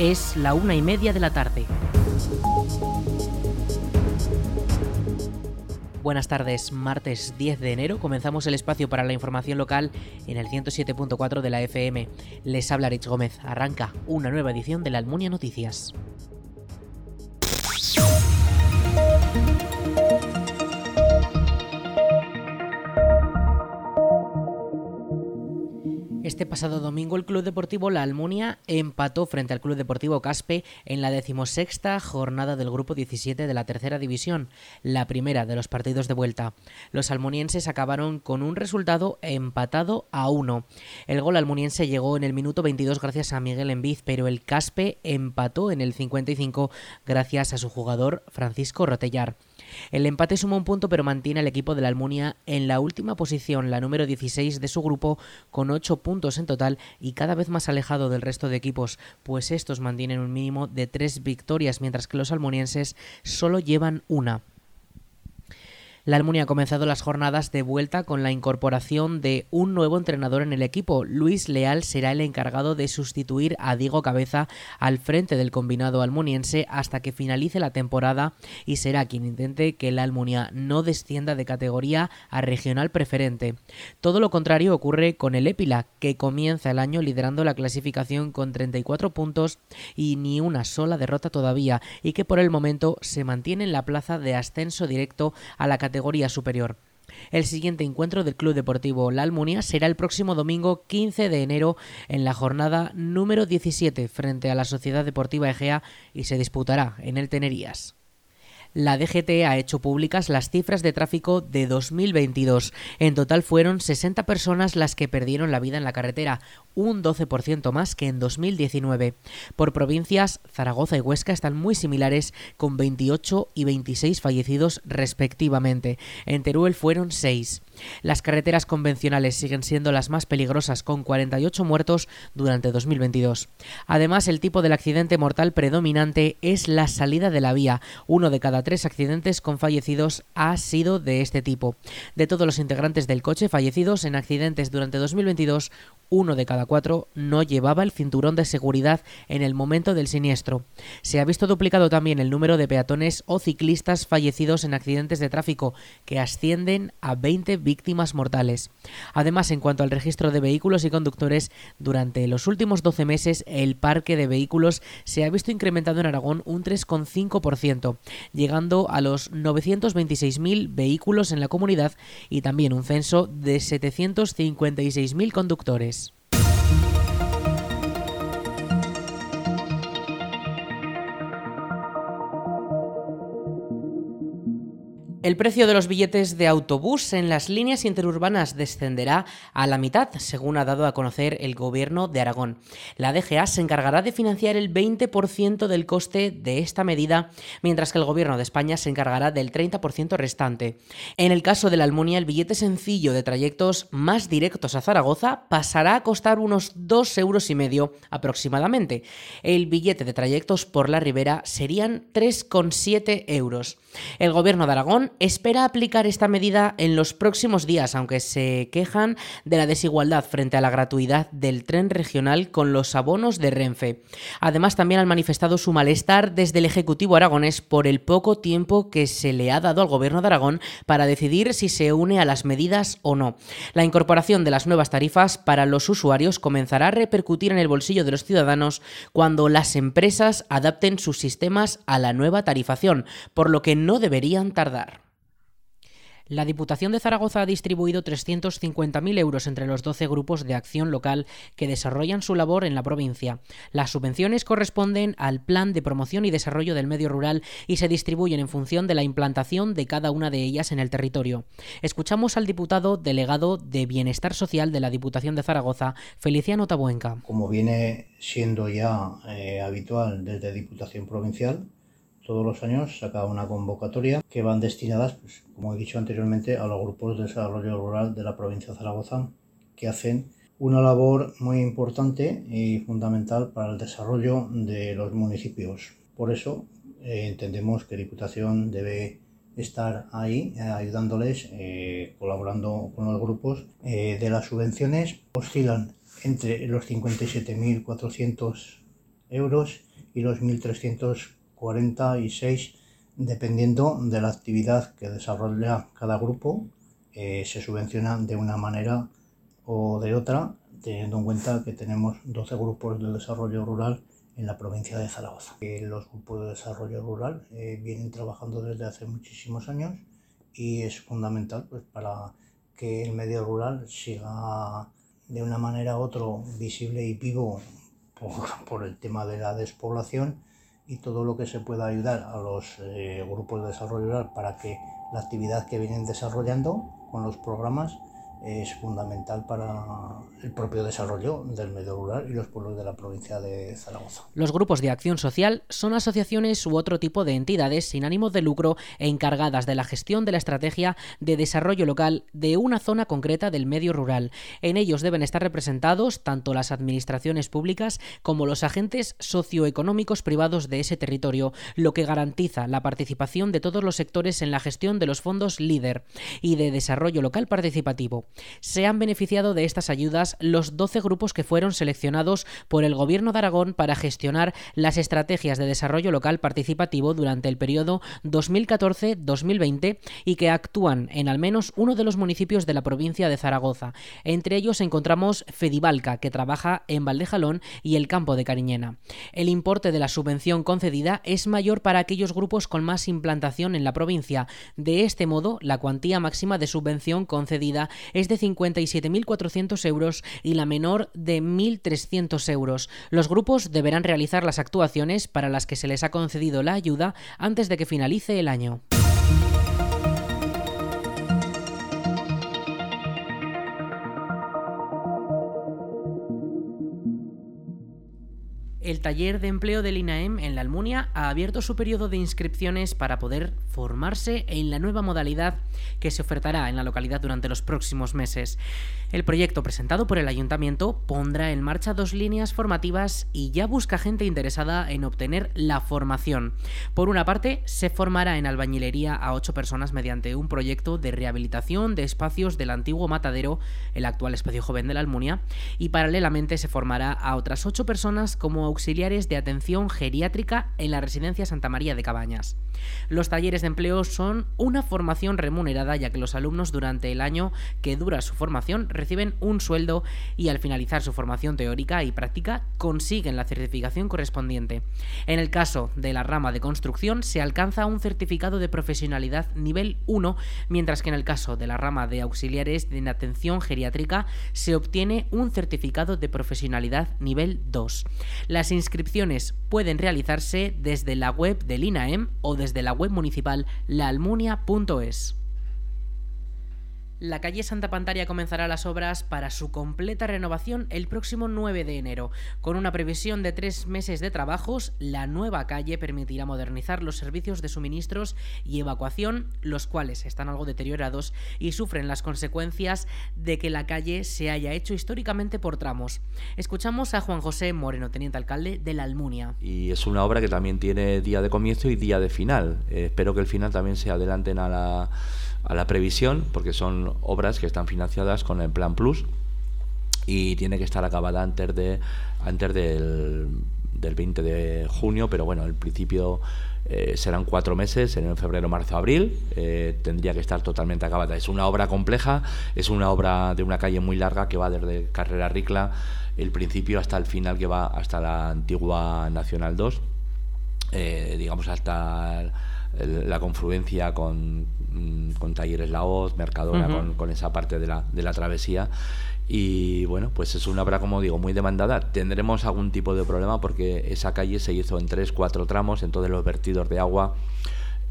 Es la una y media de la tarde. Buenas tardes, martes 10 de enero comenzamos el espacio para la información local en el 107.4 de la FM. Les habla Rich Gómez. Arranca una nueva edición de la Almunia Noticias. Este pasado domingo el Club Deportivo La Almunia empató frente al Club Deportivo Caspe en la decimosexta jornada del Grupo 17 de la Tercera División, la primera de los partidos de vuelta. Los almunienses acabaron con un resultado empatado a uno. El gol almuniense llegó en el minuto 22 gracias a Miguel Enviz, pero el Caspe empató en el 55 gracias a su jugador Francisco Rotellar. El empate suma un punto pero mantiene al equipo de la Almunia en la última posición, la número 16 de su grupo, con 8 puntos en total y cada vez más alejado del resto de equipos, pues estos mantienen un mínimo de 3 victorias, mientras que los almunienses solo llevan una. La Almunia ha comenzado las jornadas de vuelta con la incorporación de un nuevo entrenador en el equipo. Luis Leal será el encargado de sustituir a Diego Cabeza al frente del combinado almuniense hasta que finalice la temporada y será quien intente que la Almunia no descienda de categoría a regional preferente. Todo lo contrario ocurre con el Épila, que comienza el año liderando la clasificación con 34 puntos y ni una sola derrota todavía y que por el momento se mantiene en la plaza de ascenso directo a la categoría superior. El siguiente encuentro del Club Deportivo La Almunia será el próximo domingo 15 de enero en la jornada número 17 frente a la Sociedad Deportiva Egea y se disputará en el Tenerías la DGT ha hecho públicas las cifras de tráfico de 2022. En total fueron 60 personas las que perdieron la vida en la carretera, un 12% más que en 2019. Por provincias, Zaragoza y Huesca están muy similares, con 28 y 26 fallecidos respectivamente. En Teruel fueron 6. Las carreteras convencionales siguen siendo las más peligrosas, con 48 muertos durante 2022. Además, el tipo del accidente mortal predominante es la salida de la vía. Uno de cada tres accidentes con fallecidos ha sido de este tipo. De todos los integrantes del coche fallecidos en accidentes durante 2022, uno de cada cuatro no llevaba el cinturón de seguridad en el momento del siniestro. Se ha visto duplicado también el número de peatones o ciclistas fallecidos en accidentes de tráfico, que ascienden a 20 víctimas mortales. Además, en cuanto al registro de vehículos y conductores, durante los últimos 12 meses el parque de vehículos se ha visto incrementado en Aragón un 3,5%, llegando a los 926.000 vehículos en la comunidad y también un censo de 756.000 conductores. El precio de los billetes de autobús en las líneas interurbanas descenderá a la mitad, según ha dado a conocer el gobierno de Aragón. La DGA se encargará de financiar el 20% del coste de esta medida, mientras que el gobierno de España se encargará del 30% restante. En el caso de la Almunia, el billete sencillo de trayectos más directos a Zaragoza pasará a costar unos 2 euros y medio aproximadamente. El billete de trayectos por la Ribera serían 3,7 euros. El gobierno de Aragón espera aplicar esta medida en los próximos días, aunque se quejan de la desigualdad frente a la gratuidad del tren regional con los abonos de Renfe. Además, también han manifestado su malestar desde el Ejecutivo aragonés por el poco tiempo que se le ha dado al Gobierno de Aragón para decidir si se une a las medidas o no. La incorporación de las nuevas tarifas para los usuarios comenzará a repercutir en el bolsillo de los ciudadanos cuando las empresas adapten sus sistemas a la nueva tarifación, por lo que no deberían tardar. La Diputación de Zaragoza ha distribuido 350.000 euros entre los 12 grupos de acción local que desarrollan su labor en la provincia. Las subvenciones corresponden al Plan de Promoción y Desarrollo del Medio Rural y se distribuyen en función de la implantación de cada una de ellas en el territorio. Escuchamos al diputado delegado de Bienestar Social de la Diputación de Zaragoza, Feliciano Tabuenca. Como viene siendo ya eh, habitual desde Diputación Provincial, todos los años saca una convocatoria que van destinadas, pues, como he dicho anteriormente, a los grupos de desarrollo rural de la provincia de Zaragoza, que hacen una labor muy importante y fundamental para el desarrollo de los municipios. Por eso eh, entendemos que Diputación debe estar ahí eh, ayudándoles, eh, colaborando con los grupos. de las subvenciones oscilan entre los 57.400 euros y los 1.346 dependiendo de la actividad que desarrolla cada grupo eh, se subvenciona de una manera o de otra teniendo en cuenta que tenemos 12 grupos de desarrollo rural en la provincia de Zaragoza. Eh, los grupos de desarrollo rural eh, vienen trabajando desde hace muchísimos años y es fundamental pues, para que el medio rural siga de una manera u otra visible y vivo por, el tema de la despoblación y todo lo que se pueda ayudar a los eh, grupos de desarrollo rural para que la actividad que vienen desarrollando con los programas es fundamental para el propio desarrollo del medio rural y los pueblos de la provincia de Zaragoza. Los grupos de acción social son asociaciones u otro tipo de entidades sin ánimo de lucro e encargadas de la gestión de la estrategia de desarrollo local de una zona concreta del medio rural. En ellos deben estar representados tanto las administraciones públicas como los agentes socioeconómicos privados de ese territorio, lo que garantiza la participación de todos los sectores en la gestión de los fondos LEADER y de desarrollo local participativo. Se han beneficiado de estas ayudas los 12 grupos que fueron seleccionados por el Gobierno de Aragón para gestionar las estrategias de desarrollo local participativo durante el periodo 2014-2020 y que actúan en al menos uno de los municipios de la provincia de Zaragoza. Entre ellos encontramos Fedivalca, que trabaja en Valdejalón y el campo de Cariñena. El importe de la subvención concedida es mayor para aquellos grupos con más implantación en la provincia. De este modo, la cuantía máxima de subvención concedida es de 57.400 euros y la menor de 1.300 euros. Los grupos deberán realizar las actuaciones para las que se les ha concedido la ayuda antes de que finalice el año. El taller de empleo del INAEM en la Almunia ha abierto su periodo de inscripciones para poder formarse en la nueva modalidad que se ofertará en la localidad durante los próximos meses. El proyecto presentado por el ayuntamiento pondrá en marcha dos líneas formativas y ya busca gente interesada en obtener la formación. Por una parte, se formará en albañilería a ocho personas mediante un proyecto de rehabilitación de espacios del antiguo matadero, el actual espacio joven de la Almunia, y paralelamente se formará a otras ocho personas como auxiliares de atención geriátrica en la residencia Santa María de Cabañas. Los talleres de empleo son una formación remunerada ya que los alumnos durante el año que dura su formación reciben un sueldo y al finalizar su formación teórica y práctica consiguen la certificación correspondiente. En el caso de la rama de construcción se alcanza un certificado de profesionalidad nivel 1, mientras que en el caso de la rama de auxiliares de atención geriátrica se obtiene un certificado de profesionalidad nivel 2. Las inscripciones pueden realizarse desde la web del INAEM o desde la web municipal laalmunia.es. La calle Santa Pantaria comenzará las obras para su completa renovación el próximo 9 de enero. Con una previsión de tres meses de trabajos, la nueva calle permitirá modernizar los servicios de suministros y evacuación, los cuales están algo deteriorados y sufren las consecuencias de que la calle se haya hecho históricamente por tramos. Escuchamos a Juan José Moreno, teniente alcalde de la Almunia. Y es una obra que también tiene día de comienzo y día de final. Eh, espero que el final también se adelanten a la a la previsión, porque son obras que están financiadas con el Plan Plus y tiene que estar acabada antes de antes del, del 20 de junio, pero bueno, el principio eh, serán cuatro meses, en febrero, marzo, abril, eh, tendría que estar totalmente acabada. Es una obra compleja, es una obra de una calle muy larga que va desde Carrera Ricla, el principio hasta el final que va hasta la antigua Nacional 2, eh, digamos hasta la confluencia con, mm, con Talleres La Hoz, Mercadona, con, esa parte de la, de la travesía. Y bueno, pues es una obra, como digo, muy demandada. Tendremos algún tipo de problema porque esa calle se hizo en tres, cuatro tramos, entonces los vertidos de agua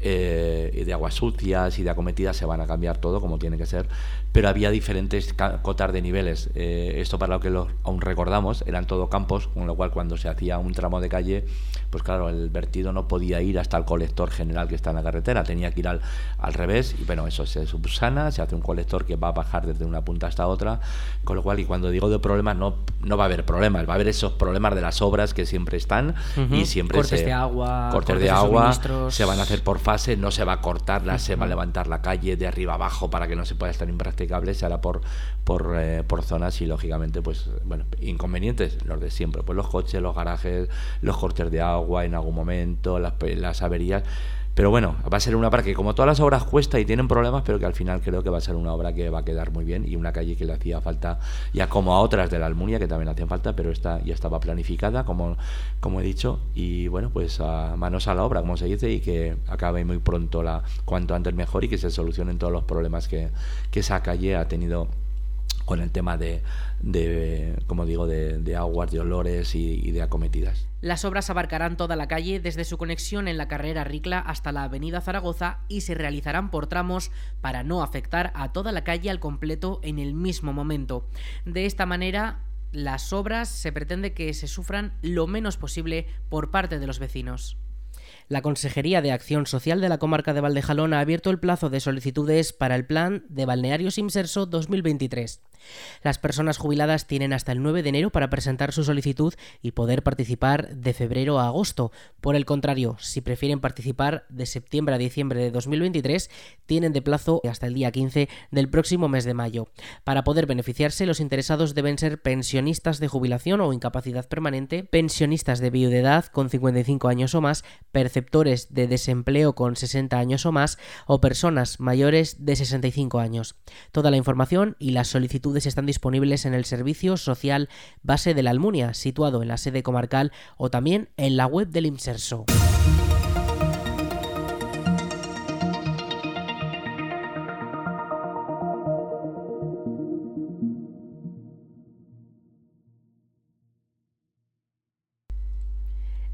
eh, y de aguas sucias y de acometidas se van a cambiar todo como tiene que ser, pero había diferentes cotas de niveles. Eh, esto para lo que lo, aún recordamos, eran todo campos, con lo cual cuando se hacía un tramo de calle, pues claro, el vertido no podía ir hasta el colector general que está en la carretera, tenía que ir al, al revés y bueno, eso se subsana, se hace un colector que va a bajar desde una punta hasta otra, con lo cual y cuando digo de problemas no, no va a haber problemas, va a haber esos problemas de las obras que siempre están y siempre cortes se, de agua, cortes de agua se van a hacer por fase, no se va a cortar, se va a levantar la calle de arriba abajo para que no se pueda estar impracticable, se hará por por, eh, por zonas y lógicamente pues bueno inconvenientes los de siempre pues los coches los garajes los cortes de agua en algún momento las, las averías. Pero bueno, va a ser una obra que como todas las obras cuesta y tienen problemas, pero que al final creo que va a ser una obra que va a quedar muy bien y una calle que le hacía falta, ya como a otras de la Almunia que también hacían falta, pero esta ya estaba planificada, como, como he dicho, y bueno, pues a manos a la obra, como se dice, y que acabe muy pronto, la cuanto antes mejor y que se solucionen todos los problemas que, que esa calle ha tenido con el tema de, como digo, de, aguas, de olores y, de acometidas. Las obras abarcarán toda la calle desde su conexión en la carrera Ricla hasta la avenida Zaragoza y se realizarán por tramos para no afectar a toda la calle al completo en el mismo momento. De esta manera, las obras se pretende que se sufran lo menos posible por parte de los vecinos. La Consejería de Acción Social de la Comarca de Valdejalón ha abierto el plazo de solicitudes para el Plan de Balnearios Imserso 2023. Las personas jubiladas tienen hasta el 9 de enero para presentar su solicitud y poder participar de febrero a agosto. Por el contrario, si prefieren participar de septiembre a diciembre de 2023, tienen de plazo hasta el día 15 del próximo mes de mayo. Para poder beneficiarse, los interesados deben ser pensionistas de jubilación o incapacidad permanente, pensionistas de viudedad con 55 años o más, perceptores de desempleo con 60 años o más o personas mayores de 65 años. Toda la información y las solicitudes están disponibles en el Servicio Social Base de la Almunia, situado en la sede comarcal o también en la web del IMSERSO.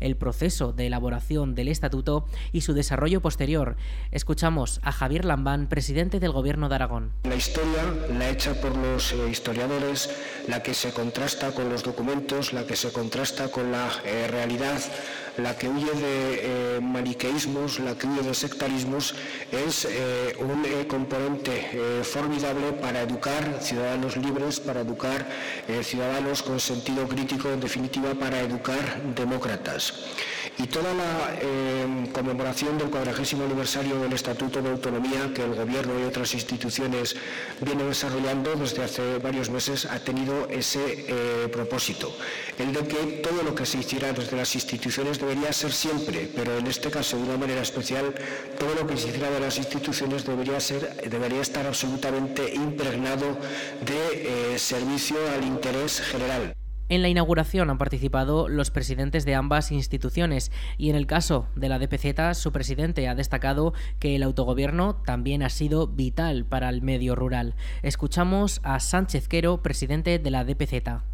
el proceso de elaboración del estatuto y su desarrollo posterior. Escuchamos a Javier Lambán, presidente del Gobierno de Aragón. La historia, la hecha por los eh, historiadores, la que se contrasta con los documentos, la que se contrasta con la eh, realidad, la que huye de eh, maniqueísmos, la que huye de sectarismos, es un componente formidable para educar ciudadanos libres, para educar ciudadanos con sentido crítico, en definitiva, para educar demócratas y toda la eh, conmemoración del cuadragésimo aniversario del Estatuto de Autonomía que el Gobierno y otras instituciones vienen desarrollando desde hace varios meses ha tenido ese eh, propósito, el de que todo lo que se hiciera desde las instituciones debería ser siempre, pero en este caso de una manera especial, todo lo que se hiciera de las instituciones debería, ser, debería estar absolutamente impregnado de eh, servicio al interés general. En la inauguración han participado los presidentes de ambas instituciones y en el caso de la DPZ su presidente ha destacado que el autogobierno también ha sido vital para el medio rural. Escuchamos a Sánchez Quero, presidente de la DPZ.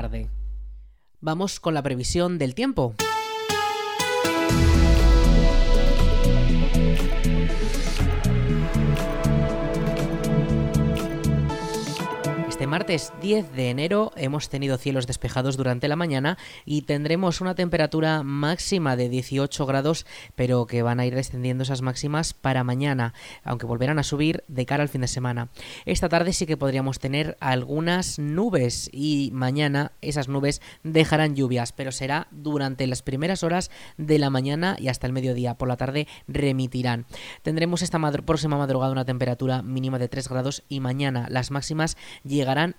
Vamos con la previsión del tiempo. Este martes 10 de enero hemos tenido cielos despejados durante la mañana y tendremos una temperatura máxima de 18 grados, pero que van a ir descendiendo esas máximas para mañana, aunque volverán a subir de cara al fin de semana. Esta tarde sí que podríamos tener algunas nubes y mañana esas nubes dejarán lluvias, pero será durante las primeras horas de la mañana y hasta el mediodía. Por la tarde remitirán. Tendremos esta próxima madrugada una temperatura mínima de 3 grados y mañana las máximas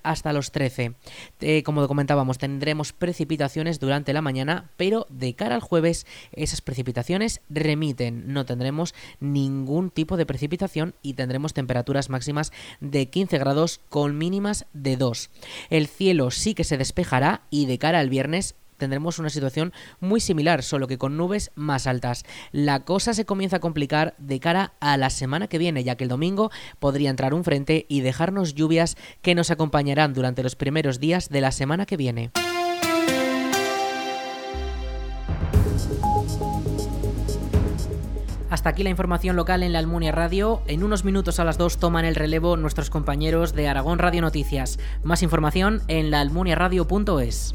hasta los 13. Eh, como comentábamos, tendremos precipitaciones durante la mañana, pero de cara al jueves esas precipitaciones remiten. No tendremos ningún tipo de precipitación y tendremos temperaturas máximas de 15 grados con mínimas de 2. El cielo sí que se despejará y de cara al viernes tendremos una situación muy similar, solo que con nubes más altas. La cosa se comienza a complicar de cara a la semana que viene, ya que el domingo podría entrar un frente y dejarnos lluvias que nos acompañarán durante los primeros días de la semana que viene. Hasta aquí la información local en la Almunia Radio. En unos minutos a las 2 toman el relevo nuestros compañeros de Aragón Radio Noticias. Más información en laalmuniaradio.es.